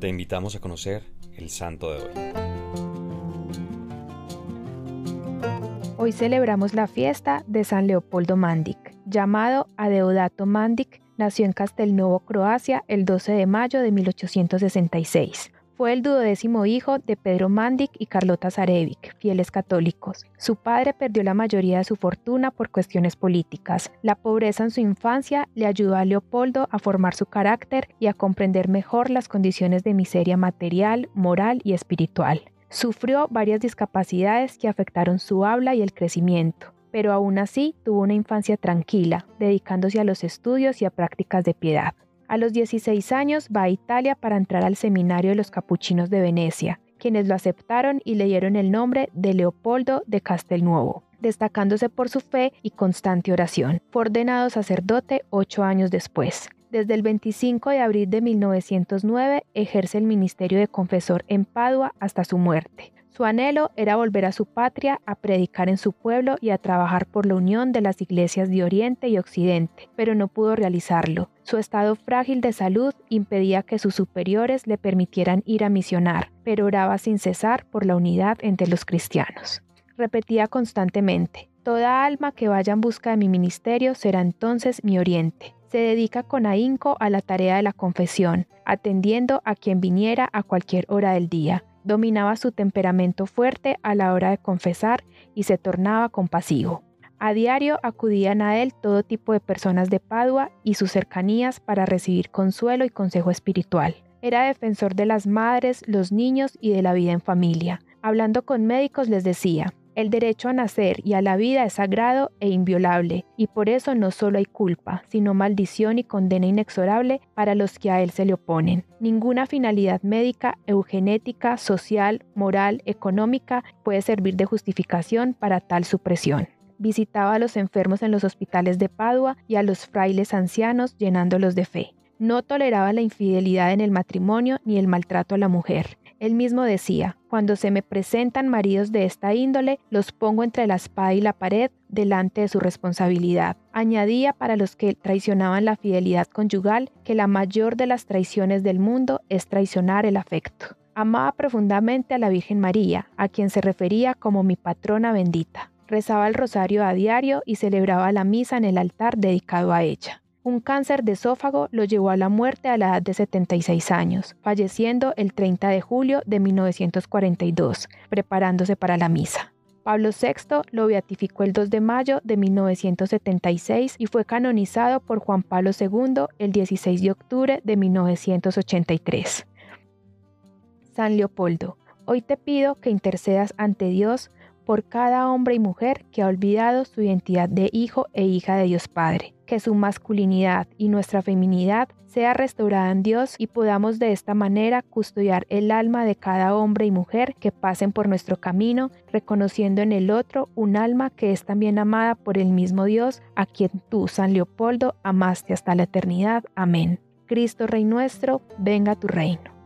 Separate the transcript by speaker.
Speaker 1: Te invitamos a conocer el santo de hoy.
Speaker 2: Hoy celebramos la fiesta de San Leopoldo Mandic, llamado Adeodato Mandic, nació en Castelnovo, Croacia, el 12 de mayo de 1866. Fue el duodécimo hijo de Pedro Mandic y Carlota Zarevic, fieles católicos. Su padre perdió la mayoría de su fortuna por cuestiones políticas. La pobreza en su infancia le ayudó a Leopoldo a formar su carácter y a comprender mejor las condiciones de miseria material, moral y espiritual. Sufrió varias discapacidades que afectaron su habla y el crecimiento, pero aún así tuvo una infancia tranquila, dedicándose a los estudios y a prácticas de piedad. A los 16 años va a Italia para entrar al seminario de los capuchinos de Venecia, quienes lo aceptaron y le dieron el nombre de Leopoldo de Castelnuovo, destacándose por su fe y constante oración. Fue ordenado sacerdote ocho años después. Desde el 25 de abril de 1909 ejerce el ministerio de confesor en Padua hasta su muerte. Su anhelo era volver a su patria, a predicar en su pueblo y a trabajar por la unión de las iglesias de Oriente y Occidente, pero no pudo realizarlo. Su estado frágil de salud impedía que sus superiores le permitieran ir a misionar, pero oraba sin cesar por la unidad entre los cristianos. Repetía constantemente, Toda alma que vaya en busca de mi ministerio será entonces mi oriente. Se dedica con ahínco a la tarea de la confesión, atendiendo a quien viniera a cualquier hora del día. Dominaba su temperamento fuerte a la hora de confesar y se tornaba compasivo. A diario acudían a él todo tipo de personas de Padua y sus cercanías para recibir consuelo y consejo espiritual. Era defensor de las madres, los niños y de la vida en familia. Hablando con médicos les decía, el derecho a nacer y a la vida es sagrado e inviolable, y por eso no solo hay culpa, sino maldición y condena inexorable para los que a él se le oponen. Ninguna finalidad médica, eugenética, social, moral, económica puede servir de justificación para tal supresión visitaba a los enfermos en los hospitales de Padua y a los frailes ancianos llenándolos de fe. No toleraba la infidelidad en el matrimonio ni el maltrato a la mujer. Él mismo decía, cuando se me presentan maridos de esta índole, los pongo entre la espada y la pared delante de su responsabilidad. Añadía para los que traicionaban la fidelidad conyugal que la mayor de las traiciones del mundo es traicionar el afecto. Amaba profundamente a la Virgen María, a quien se refería como mi patrona bendita rezaba el rosario a diario y celebraba la misa en el altar dedicado a ella. Un cáncer de esófago lo llevó a la muerte a la edad de 76 años, falleciendo el 30 de julio de 1942, preparándose para la misa. Pablo VI lo beatificó el 2 de mayo de 1976 y fue canonizado por Juan Pablo II el 16 de octubre de 1983. San Leopoldo, hoy te pido que intercedas ante Dios por cada hombre y mujer que ha olvidado su identidad de hijo e hija de Dios Padre, que su masculinidad y nuestra feminidad sea restaurada en Dios y podamos de esta manera custodiar el alma de cada hombre y mujer que pasen por nuestro camino, reconociendo en el otro un alma que es también amada por el mismo Dios, a quien tú, San Leopoldo, amaste hasta la eternidad. Amén. Cristo Rey nuestro, venga tu reino.